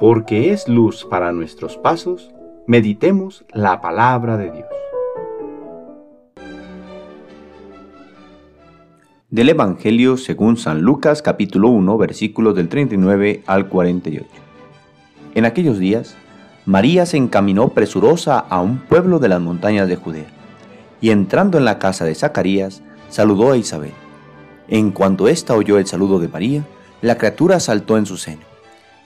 porque es luz para nuestros pasos, meditemos la palabra de Dios. Del Evangelio según San Lucas capítulo 1 versículos del 39 al 48. En aquellos días, María se encaminó presurosa a un pueblo de las montañas de Judea, y entrando en la casa de Zacarías, saludó a Isabel. En cuanto ésta oyó el saludo de María, la criatura saltó en su seno.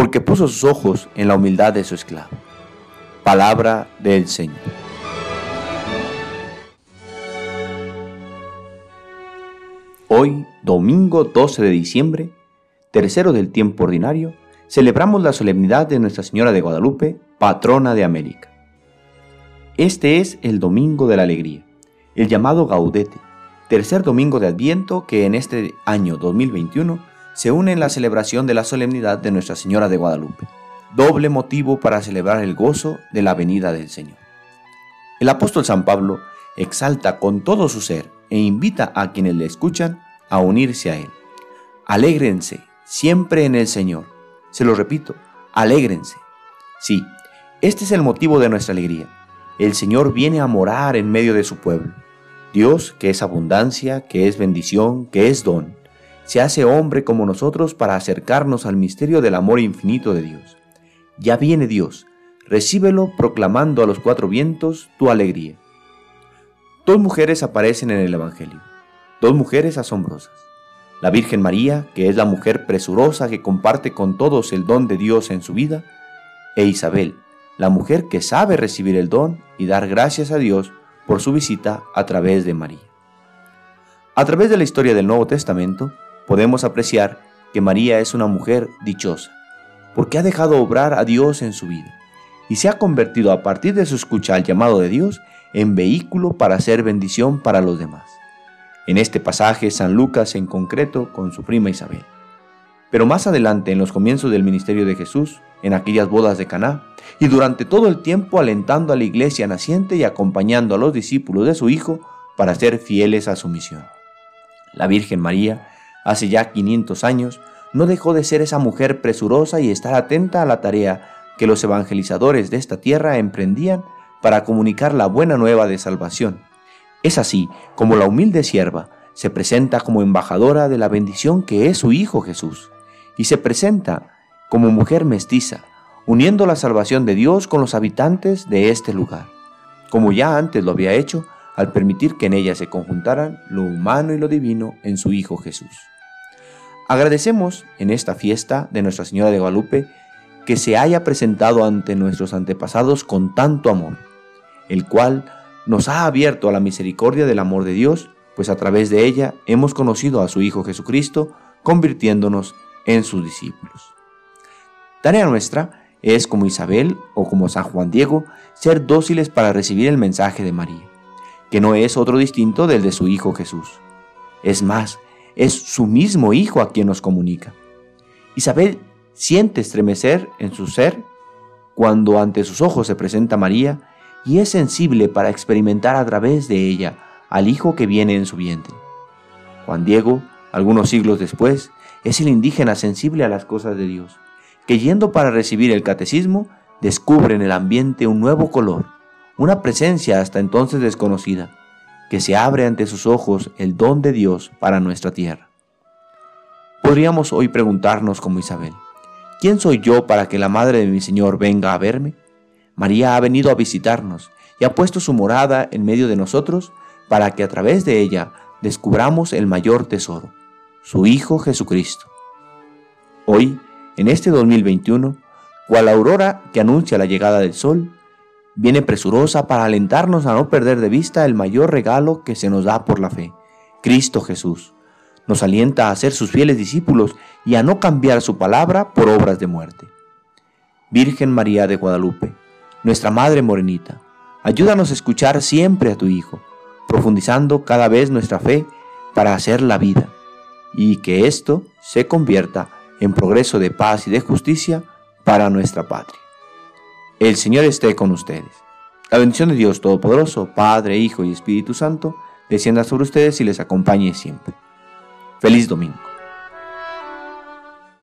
porque puso sus ojos en la humildad de su esclavo. Palabra del Señor. Hoy, domingo 12 de diciembre, tercero del tiempo ordinario, celebramos la solemnidad de Nuestra Señora de Guadalupe, patrona de América. Este es el Domingo de la Alegría, el llamado Gaudete, tercer domingo de Adviento que en este año 2021 se une en la celebración de la solemnidad de Nuestra Señora de Guadalupe, doble motivo para celebrar el gozo de la venida del Señor. El apóstol San Pablo exalta con todo su ser e invita a quienes le escuchan a unirse a Él. Alégrense siempre en el Señor. Se lo repito, alégrense. Sí, este es el motivo de nuestra alegría. El Señor viene a morar en medio de su pueblo. Dios, que es abundancia, que es bendición, que es don, se hace hombre como nosotros para acercarnos al misterio del amor infinito de Dios. Ya viene Dios, recíbelo proclamando a los cuatro vientos tu alegría. Dos mujeres aparecen en el Evangelio, dos mujeres asombrosas. La Virgen María, que es la mujer presurosa que comparte con todos el don de Dios en su vida, e Isabel, la mujer que sabe recibir el don y dar gracias a Dios por su visita a través de María. A través de la historia del Nuevo Testamento, podemos apreciar que María es una mujer dichosa, porque ha dejado obrar a Dios en su vida y se ha convertido a partir de su escucha al llamado de Dios en vehículo para hacer bendición para los demás. En este pasaje, San Lucas en concreto con su prima Isabel. Pero más adelante, en los comienzos del ministerio de Jesús, en aquellas bodas de Caná, y durante todo el tiempo alentando a la iglesia naciente y acompañando a los discípulos de su Hijo para ser fieles a su misión. La Virgen María hace ya 500 años, no dejó de ser esa mujer presurosa y estar atenta a la tarea que los evangelizadores de esta tierra emprendían para comunicar la buena nueva de salvación. Es así como la humilde sierva se presenta como embajadora de la bendición que es su Hijo Jesús, y se presenta como mujer mestiza, uniendo la salvación de Dios con los habitantes de este lugar, como ya antes lo había hecho al permitir que en ella se conjuntaran lo humano y lo divino en su Hijo Jesús. Agradecemos en esta fiesta de Nuestra Señora de Guadalupe que se haya presentado ante nuestros antepasados con tanto amor, el cual nos ha abierto a la misericordia del amor de Dios, pues a través de ella hemos conocido a su Hijo Jesucristo, convirtiéndonos en sus discípulos. Tarea nuestra es, como Isabel o como San Juan Diego, ser dóciles para recibir el mensaje de María, que no es otro distinto del de su Hijo Jesús. Es más, es su mismo Hijo a quien nos comunica. Isabel siente estremecer en su ser cuando ante sus ojos se presenta María y es sensible para experimentar a través de ella al Hijo que viene en su vientre. Juan Diego, algunos siglos después, es el indígena sensible a las cosas de Dios, que yendo para recibir el catecismo, descubre en el ambiente un nuevo color, una presencia hasta entonces desconocida, que se abre ante sus ojos el don de Dios para nuestra tierra. Podríamos hoy preguntarnos como Isabel, ¿quién soy yo para que la madre de mi Señor venga a verme? María ha venido a visitarnos y ha puesto su morada en medio de nosotros para que a través de ella descubramos el mayor tesoro, su Hijo Jesucristo. Hoy, en este 2021, cual aurora que anuncia la llegada del sol, viene presurosa para alentarnos a no perder de vista el mayor regalo que se nos da por la fe, Cristo Jesús. Nos alienta a ser sus fieles discípulos y a no cambiar su palabra por obras de muerte. Virgen María de Guadalupe, nuestra Madre Morenita, ayúdanos a escuchar siempre a tu Hijo, profundizando cada vez nuestra fe para hacer la vida, y que esto se convierta en progreso de paz y de justicia para nuestra patria. El Señor esté con ustedes. La bendición de Dios Todopoderoso, Padre, Hijo y Espíritu Santo, descienda sobre ustedes y les acompañe siempre. Feliz domingo.